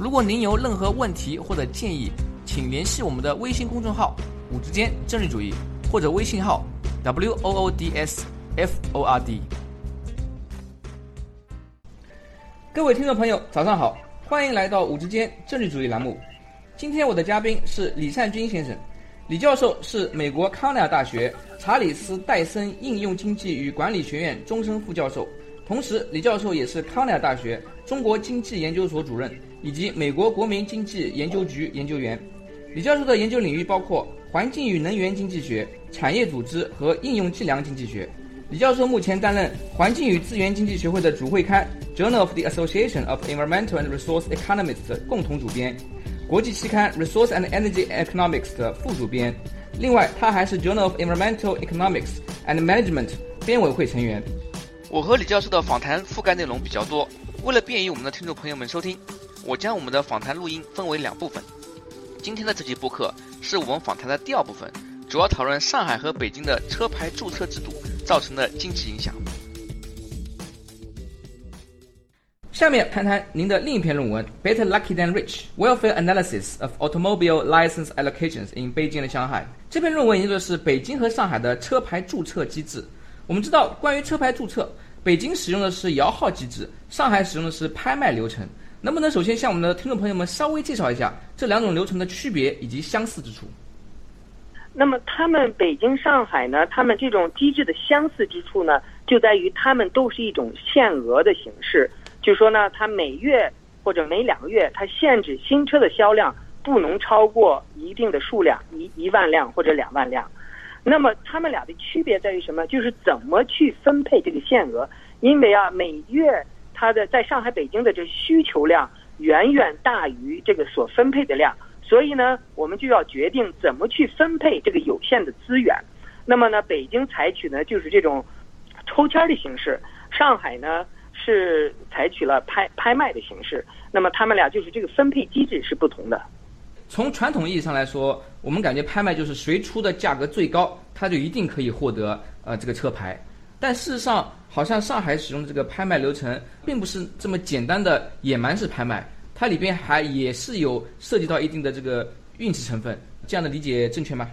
如果您有任何问题或者建议，请联系我们的微信公众号“五之间政治主义”或者微信号 “w o o d s f o r d”。各位听众朋友，早上好，欢迎来到“五之间政治主义”栏目。今天我的嘉宾是李善军先生，李教授是美国康奈尔大学查理斯·戴森应用经济与管理学院终身副教授，同时李教授也是康奈尔大学中国经济研究所主任。以及美国国民经济研究局研究员，李教授的研究领域包括环境与能源经济学、产业组织和应用计量经济学。李教授目前担任环境与资源经济学会的主会刊《Journal of the Association of Environmental and Resource Economists》的共同主编，国际期刊《Resource and Energy Economics》的副主编。另外，他还是《Journal of Environmental Economics and Management》编委会成员。我和李教授的访谈覆盖内容比较多，为了便于我们的听众朋友们收听。我将我们的访谈录音分为两部分。今天的这期播客是我们访谈的第二部分，主要讨论上海和北京的车牌注册制度造成的经济影响。下面谈谈您的另一篇论文《Better Lucky Than Rich: Welfare Analysis of Automobile License Allocations in Beijing and Shanghai》。这篇论文研究的是北京和上海的车牌注册机制。我们知道，关于车牌注册，北京使用的是摇号机制，上海使用的是拍卖流程。能不能首先向我们的听众朋友们稍微介绍一下这两种流程的区别以及相似之处？那么，他们北京、上海呢？他们这种机制的相似之处呢，就在于他们都是一种限额的形式，就说呢，它每月或者每两个月，它限制新车的销量不能超过一定的数量，一一万辆或者两万辆。那么，他们俩的区别在于什么？就是怎么去分配这个限额？因为啊，每月。它的在上海、北京的这需求量远远大于这个所分配的量，所以呢，我们就要决定怎么去分配这个有限的资源。那么呢，北京采取呢就是这种抽签的形式，上海呢是采取了拍拍卖的形式。那么他们俩就是这个分配机制是不同的。从传统意义上来说，我们感觉拍卖就是谁出的价格最高，他就一定可以获得呃这个车牌。但事实上，好像上海使用的这个拍卖流程，并不是这么简单的野蛮式拍卖，它里边还也是有涉及到一定的这个运气成分。这样的理解正确吗？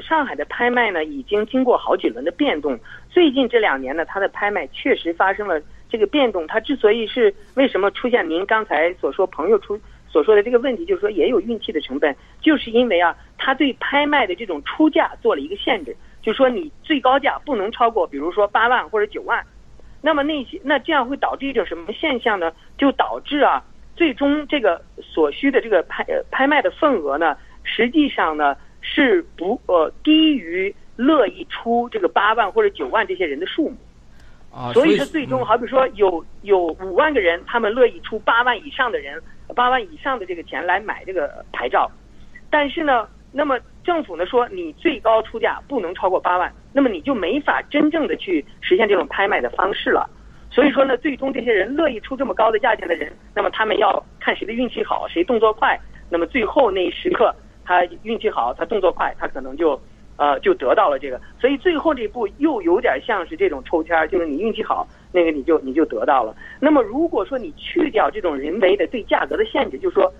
上海的拍卖呢，已经经过好几轮的变动。最近这两年呢，它的拍卖确实发生了这个变动。它之所以是为什么出现您刚才所说朋友出所说的这个问题，就是说也有运气的成分，就是因为啊，他对拍卖的这种出价做了一个限制。就说你最高价不能超过，比如说八万或者九万，那么那些那这样会导致一种什么现象呢？就导致啊，最终这个所需的这个拍拍卖的份额呢，实际上呢是不呃低于乐意出这个八万或者九万这些人的数目，啊，所以说最终好比说有有五万个人，他们乐意出八万以上的人，八万以上的这个钱来买这个牌照，但是呢。那么政府呢说你最高出价不能超过八万，那么你就没法真正的去实现这种拍卖的方式了。所以说呢，最终这些人乐意出这么高的价钱的人，那么他们要看谁的运气好，谁动作快。那么最后那一时刻，他运气好，他动作快，他可能就呃就得到了这个。所以最后这一步又有点像是这种抽签，就是你运气好，那个你就你就得到了。那么如果说你去掉这种人为的对价格的限制，就是说。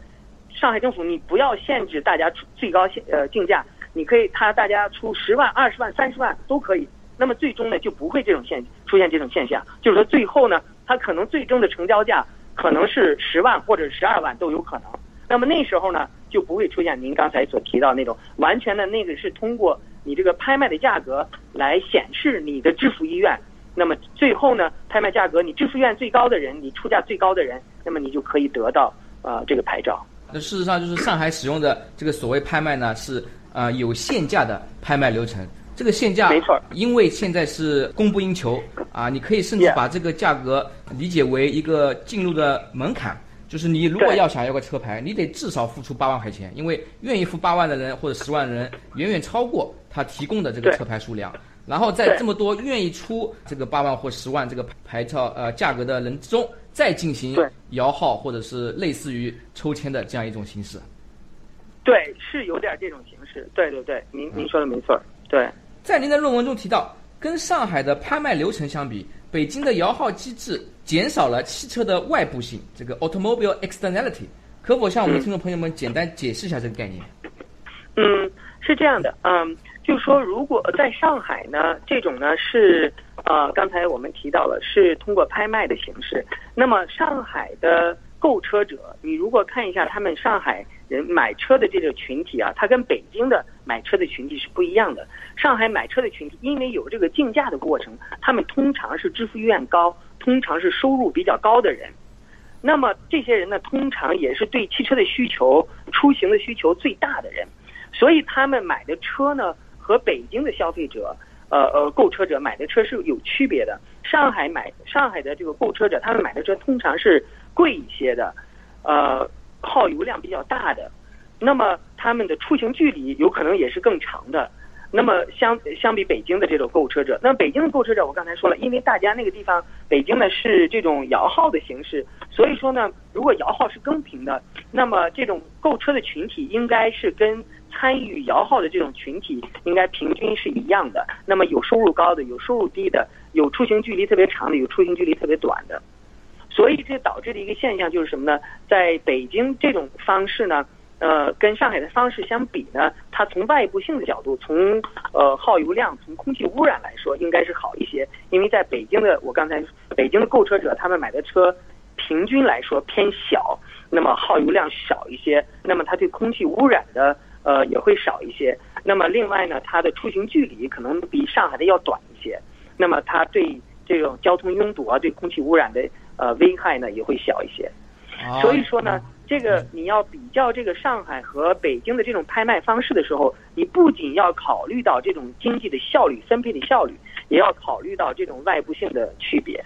上海政府，你不要限制大家出最高限呃竞价，你可以他大家出十万、二十万、三十万都可以。那么最终呢，就不会这种现出现这种现象，就是说最后呢，它可能最终的成交价可能是十万或者十二万都有可能。那么那时候呢，就不会出现您刚才所提到那种完全的那个是通过你这个拍卖的价格来显示你的支付意愿。那么最后呢，拍卖价格你支付意愿最高的人，你出价最高的人，那么你就可以得到呃这个牌照。那事实上，就是上海使用的这个所谓拍卖呢，是啊有限价的拍卖流程。这个限价没错，因为现在是供不应求啊，你可以甚至把这个价格理解为一个进入的门槛，就是你如果要想要个车牌，你得至少付出八万块钱，因为愿意付八万的人或者十万的人远远超过他提供的这个车牌数量。然后在这么多愿意出这个八万或十万这个牌照呃价格的人之中，再进行摇号或者是类似于抽签的这样一种形式。对，是有点这种形式。对对对，您您说的没错。对，在您的论文中提到，跟上海的拍卖流程相比，北京的摇号机制减少了汽车的外部性，这个 automobile externality，可否向我们的听众朋友们简单解释一下这个概念？嗯，是这样的，嗯，就说，如果在上海呢，这种呢是呃，刚才我们提到了是通过拍卖的形式。那么上海的购车者，你如果看一下他们上海人买车的这个群体啊，它跟北京的买车的群体是不一样的。上海买车的群体，因为有这个竞价的过程，他们通常是支付意愿高，通常是收入比较高的人。那么这些人呢，通常也是对汽车的需求、出行的需求最大的人，所以他们买的车呢，和北京的消费者，呃呃，购车者买的车是有区别的。上海买上海的这个购车者，他们买的车通常是贵一些的，呃，耗油量比较大的，那么他们的出行距离有可能也是更长的。那么相相比北京的这种购车者，那北京的购车者，我刚才说了，因为大家那个地方，北京呢是这种摇号的形式，所以说呢，如果摇号是公平的，那么这种购车的群体应该是跟参与摇号的这种群体应该平均是一样的。那么有收入高的，有收入低的，有出行距离特别长的，有出行距离特别短的。所以这导致的一个现象就是什么呢？在北京这种方式呢，呃，跟上海的方式相比呢，它从外部性的角度，从呃耗油量、从空气污染来说，应该是好一些。因为在北京的，我刚才北京的购车者，他们买的车平均来说偏小，那么耗油量少一些，那么它对空气污染的呃也会少一些。那么另外呢，它的出行距离可能比上海的要短一些，那么它对这种交通拥堵啊，对空气污染的呃危害呢也会小一些。啊所以说呢，这个你要比较这个上海和北京的这种拍卖方式的时候，你不仅要考虑到这种经济的效率、分配的效率，也要考虑到这种外部性的区别。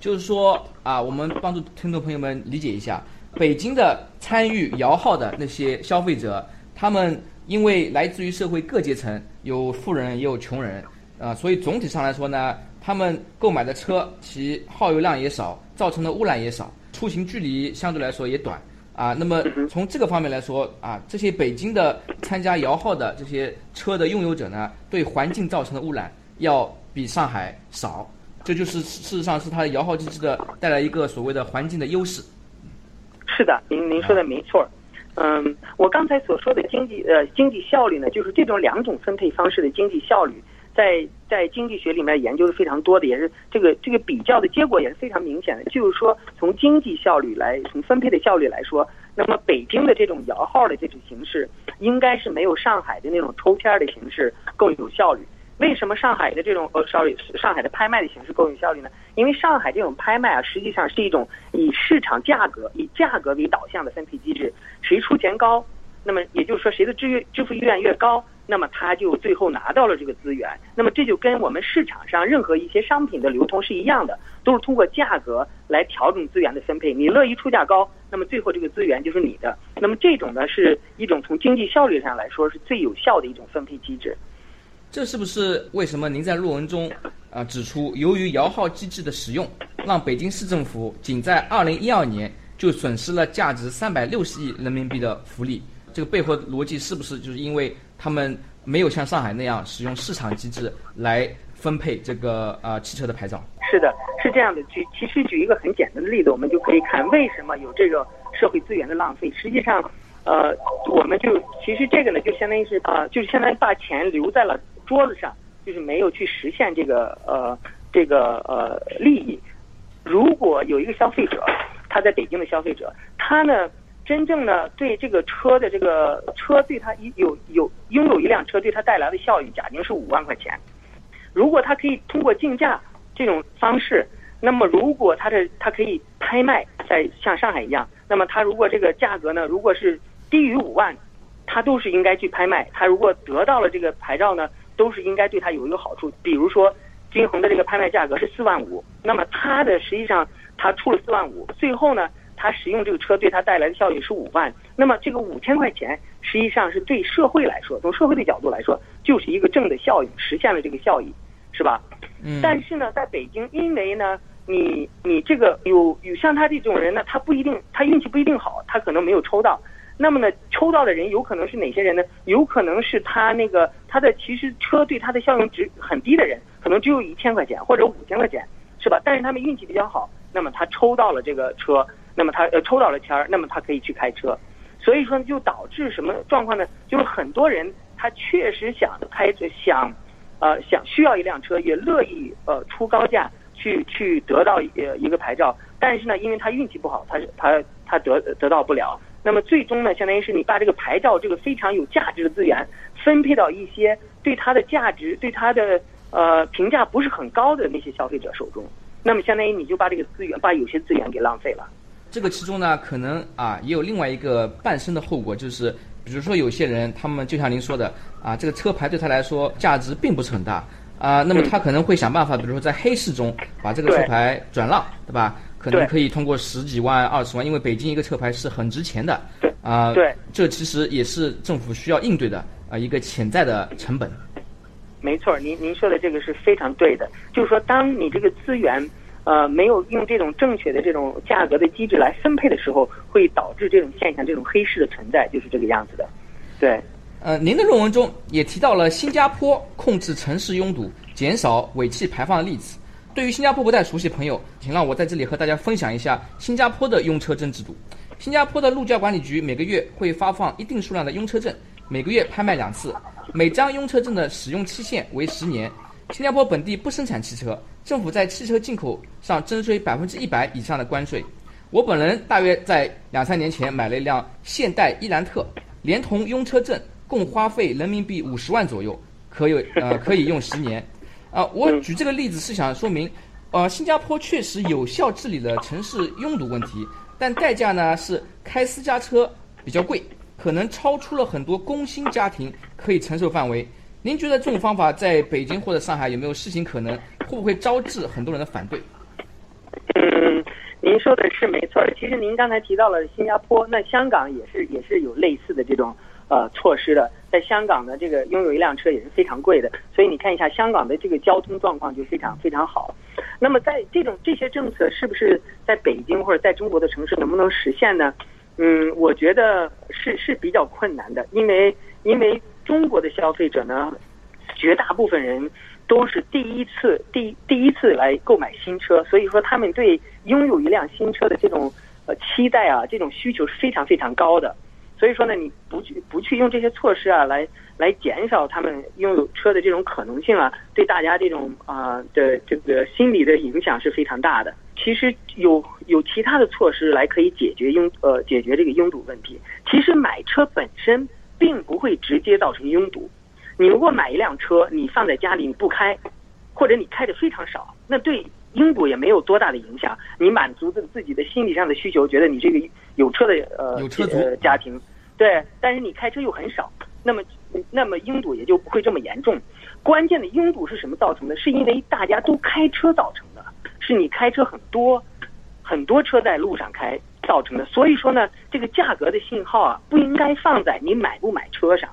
就是说啊，我们帮助听众朋友们理解一下，北京的参与摇号的那些消费者，他们因为来自于社会各阶层，有富人也有穷人，啊，所以总体上来说呢，他们购买的车其耗油量也少，造成的污染也少，出行距离相对来说也短。啊，那么从这个方面来说啊，这些北京的参加摇号的这些车的拥有者呢，对环境造成的污染要比上海少，这就是事实上是它的摇号机制的带来一个所谓的环境的优势。是的，您您说的没错。嗯，我刚才所说的经济呃经济效率呢，就是这种两种分配方式的经济效率，在在经济学里面研究是非常多的，也是这个这个比较的结果也是非常明显的。就是说，从经济效率来，从分配的效率来说，那么北京的这种摇号的这种形式，应该是没有上海的那种抽签的形式更有效率。为什么上海的这种呃，sorry，上海的拍卖的形式更有效率呢？因为上海这种拍卖啊，实际上是一种以市场价格、以价格为导向的分配机制，谁出钱高，那么也就是说谁的支支支付意愿越高，那么他就最后拿到了这个资源。那么这就跟我们市场上任何一些商品的流通是一样的，都是通过价格来调整资源的分配。你乐意出价高，那么最后这个资源就是你的。那么这种呢，是一种从经济效率上来说是最有效的一种分配机制。这是不是为什么您在论文中啊、指出，由于摇号机制的使用，让北京市政府仅在2012年就损失了价值360亿人民币的福利？这个背后逻辑是不是就是因为他们没有像上海那样使用市场机制来分配这个呃汽车的牌照？是的，是这样的。举其实举一个很简单的例子，我们就可以看为什么有这个社会资源的浪费。实际上，呃，我们就其实这个呢，就相当于是呃，就是相当于把钱留在了桌子上，就是没有去实现这个呃这个呃利益。如果有一个消费者，他在北京的消费者，他呢真正呢对这个车的这个车对他有有拥有一辆车对他带来的效益，假定是五万块钱。如果他可以通过竞价这种方式，那么如果他的他可以拍卖，在像上海一样，那么他如果这个价格呢，如果是低于五万，他都是应该去拍卖。他如果得到了这个牌照呢，都是应该对他有一个好处。比如说，金恒的这个拍卖价格是四万五，那么他的实际上他出了四万五，最后呢，他使用这个车对他带来的效益是五万，那么这个五千块钱实际上是对社会来说，从社会的角度来说，就是一个正的效益，实现了这个效益，是吧？嗯。但是呢，在北京，因为呢，你你这个有有像他这种人呢，他不一定，他运气不一定好，他可能没有抽到。那么呢，抽到的人有可能是哪些人呢？有可能是他那个他的其实车对他的效用值很低的人，可能只有一千块钱或者五千块钱，是吧？但是他们运气比较好，那么他抽到了这个车，那么他呃抽到了签儿，那么他可以去开车。所以说就导致什么状况呢？就是很多人他确实想开着想，呃想需要一辆车，也乐意呃出高价去去得到呃一个牌照，但是呢，因为他运气不好，他他他得得到不了。那么最终呢，相当于是你把这个牌照这个非常有价值的资源分配到一些对它的价值、对它的呃评价不是很高的那些消费者手中，那么相当于你就把这个资源、把有些资源给浪费了。这个其中呢，可能啊也有另外一个伴生的后果，就是比如说有些人，他们就像您说的啊，这个车牌对他来说价值并不是很大啊，那么他可能会想办法，比如说在黑市中把这个车牌转让，对吧？可能可以通过十几万、二十万，因为北京一个车牌是很值钱的。对啊，对，这其实也是政府需要应对的啊一个潜在的成本。没错，您您说的这个是非常对的，就是说，当你这个资源呃没有用这种正确的这种价格的机制来分配的时候，会导致这种现象、这种黑市的存在，就是这个样子的。对。呃，您的论文中也提到了新加坡控制城市拥堵、减少尾气排放的例子。对于新加坡不太熟悉的朋友，请让我在这里和大家分享一下新加坡的拥车证制度。新加坡的路交管理局每个月会发放一定数量的拥车证，每个月拍卖两次，每张拥车证的使用期限为十年。新加坡本地不生产汽车，政府在汽车进口上征税百分之一百以上的关税。我本人大约在两三年前买了一辆现代伊兰特，连同拥车证共花费人民币五十万左右，可有呃可以用十年。啊，我举这个例子是想说明，呃，新加坡确实有效治理了城市拥堵问题，但代价呢是开私家车比较贵，可能超出了很多工薪家庭可以承受范围。您觉得这种方法在北京或者上海有没有实行可能？会不会招致很多人的反对？嗯，您说的是没错。其实您刚才提到了新加坡，那香港也是也是有类似的这种。呃，措施的，在香港呢，这个拥有一辆车也是非常贵的，所以你看一下香港的这个交通状况就非常非常好。那么在这种这些政策是不是在北京或者在中国的城市能不能实现呢？嗯，我觉得是是比较困难的，因为因为中国的消费者呢，绝大部分人都是第一次第第一次来购买新车，所以说他们对拥有一辆新车的这种呃期待啊，这种需求是非常非常高的。所以说呢，你不去不去用这些措施啊，来来减少他们拥有车的这种可能性啊，对大家这种啊的这个心理的影响是非常大的。其实有有其他的措施来可以解决拥呃解决这个拥堵问题。其实买车本身并不会直接造成拥堵。你如果买一辆车，你放在家里你不开，或者你开的非常少，那对拥堵也没有多大的影响。你满足自自己的心理上的需求，觉得你这个。有车的呃呃家庭，对，但是你开车又很少，那么那么拥堵也就不会这么严重。关键的拥堵是什么造成的？是因为大家都开车造成的，是你开车很多，很多车在路上开造成的。所以说呢，这个价格的信号啊，不应该放在你买不买车上，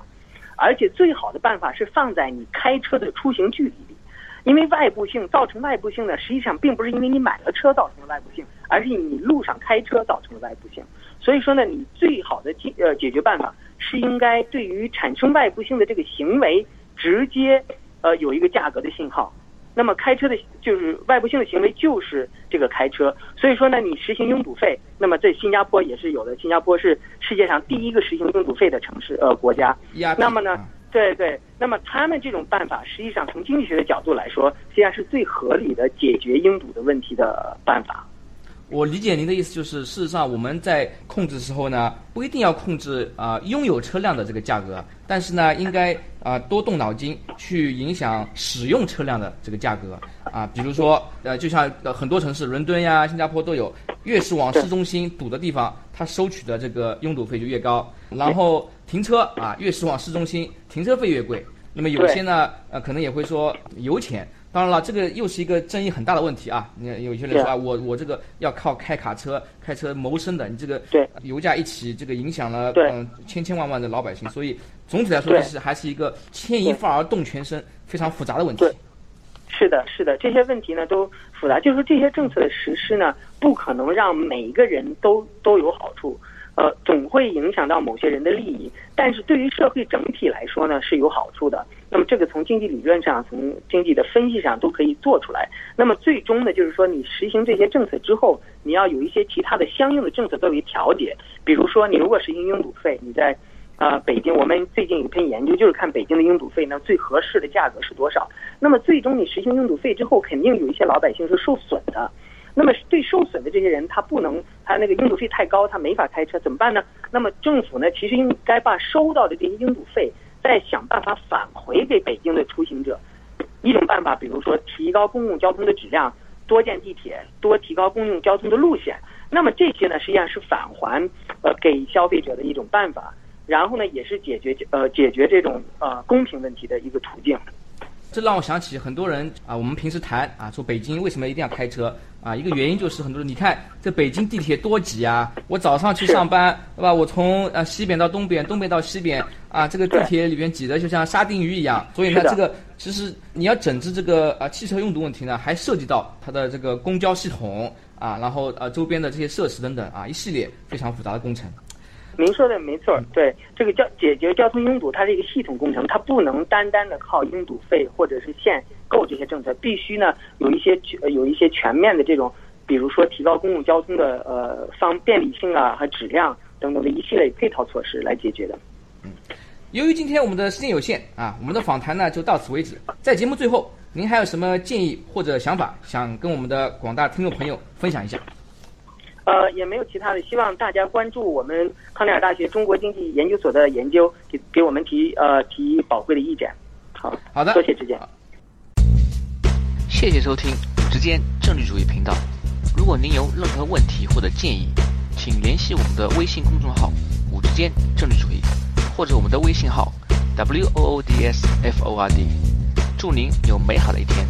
而且最好的办法是放在你开车的出行距离里。因为外部性造成外部性呢，实际上并不是因为你买了车造成的外部性，而是你路上开车造成的外部性。所以说呢，你最好的解呃解决办法是应该对于产生外部性的这个行为直接呃有一个价格的信号。那么开车的就是外部性的行为就是这个开车。所以说呢，你实行拥堵费，那么在新加坡也是有的。新加坡是世界上第一个实行拥堵费的城市呃国家。那么呢？对对，那么他们这种办法，实际上从经济学的角度来说，实际上是最合理的解决拥堵的问题的办法。我理解您的意思，就是事实上我们在控制时候呢，不一定要控制啊拥有车辆的这个价格，但是呢，应该啊多动脑筋去影响使用车辆的这个价格啊，比如说呃，就像很多城市，伦敦呀、新加坡都有，越是往市中心堵的地方，它收取的这个拥堵费就越高。然后停车啊，越是往市中心，停车费越贵。那么有些呢，呃，可能也会说油钱。当然了，这个又是一个争议很大的问题啊。你有些人说啊，我我这个要靠开卡车、开车谋生的，你这个对。油价一起，这个影响了嗯千千万万的老百姓，所以总体来说，对。这是还是一个牵一发而动全身非常复杂的问题。是的，是的，这些问题呢都复杂，就是说这些政策的实施呢，不可能让每一个人都都有好处，呃，总会影响到某些人的利益，但是对于社会整体来说呢是有好处的。那么这个从经济理论上、从经济的分析上都可以做出来。那么最终呢，就是说你实行这些政策之后，你要有一些其他的相应的政策作为调节，比如说你如果实行拥堵费，你在啊，北京，我们最近有篇研究，就是看北京的拥堵费呢最合适的价格是多少。那么最终你实行拥堵费之后，肯定有一些老百姓是受损的。那么对受损的这些人，他不能，他那个拥堵费太高，他没法开车，怎么办呢？那么政府呢，其实应该把收到的这些拥堵费，再想办法返回给北京的出行者。一种办法，比如说提高公共交通的质量，多建地铁，多提高公共交通的路线。那么这些呢，实际上是返还呃给消费者的一种办法。然后呢，也是解决呃解决这种呃公平问题的一个途径。这让我想起很多人啊，我们平时谈啊，说北京为什么一定要开车啊？一个原因就是很多人，你看这北京地铁多挤啊！我早上去上班，对吧？我从呃西边到东边，东边到西边啊，这个地铁里边挤得就像沙丁鱼一样。所以呢，这个其实你要整治这个啊汽车拥堵问题呢，还涉及到它的这个公交系统啊，然后呃周边的这些设施等等啊，一系列非常复杂的工程。您说的没错，对这个交解决交通拥堵，它是一个系统工程，它不能单单的靠拥堵费或者是限购这些政策，必须呢有一些有一些全面的这种，比如说提高公共交通的呃方便利性啊和质量等等的一系列配套措施来解决的。嗯，由于今天我们的时间有限啊，我们的访谈呢就到此为止。在节目最后，您还有什么建议或者想法，想跟我们的广大听众朋友分享一下？呃，也没有其他的，希望大家关注我们康奈尔大学中国经济研究所的研究，给给我们提呃提宝贵的意见。好，好的，多谢之间。谢谢收听五之间政治主义频道。如果您有任何问题或者建议，请联系我们的微信公众号“五之间政治主义”，或者我们的微信号 “w o o d s f o r d”。祝您有美好的一天。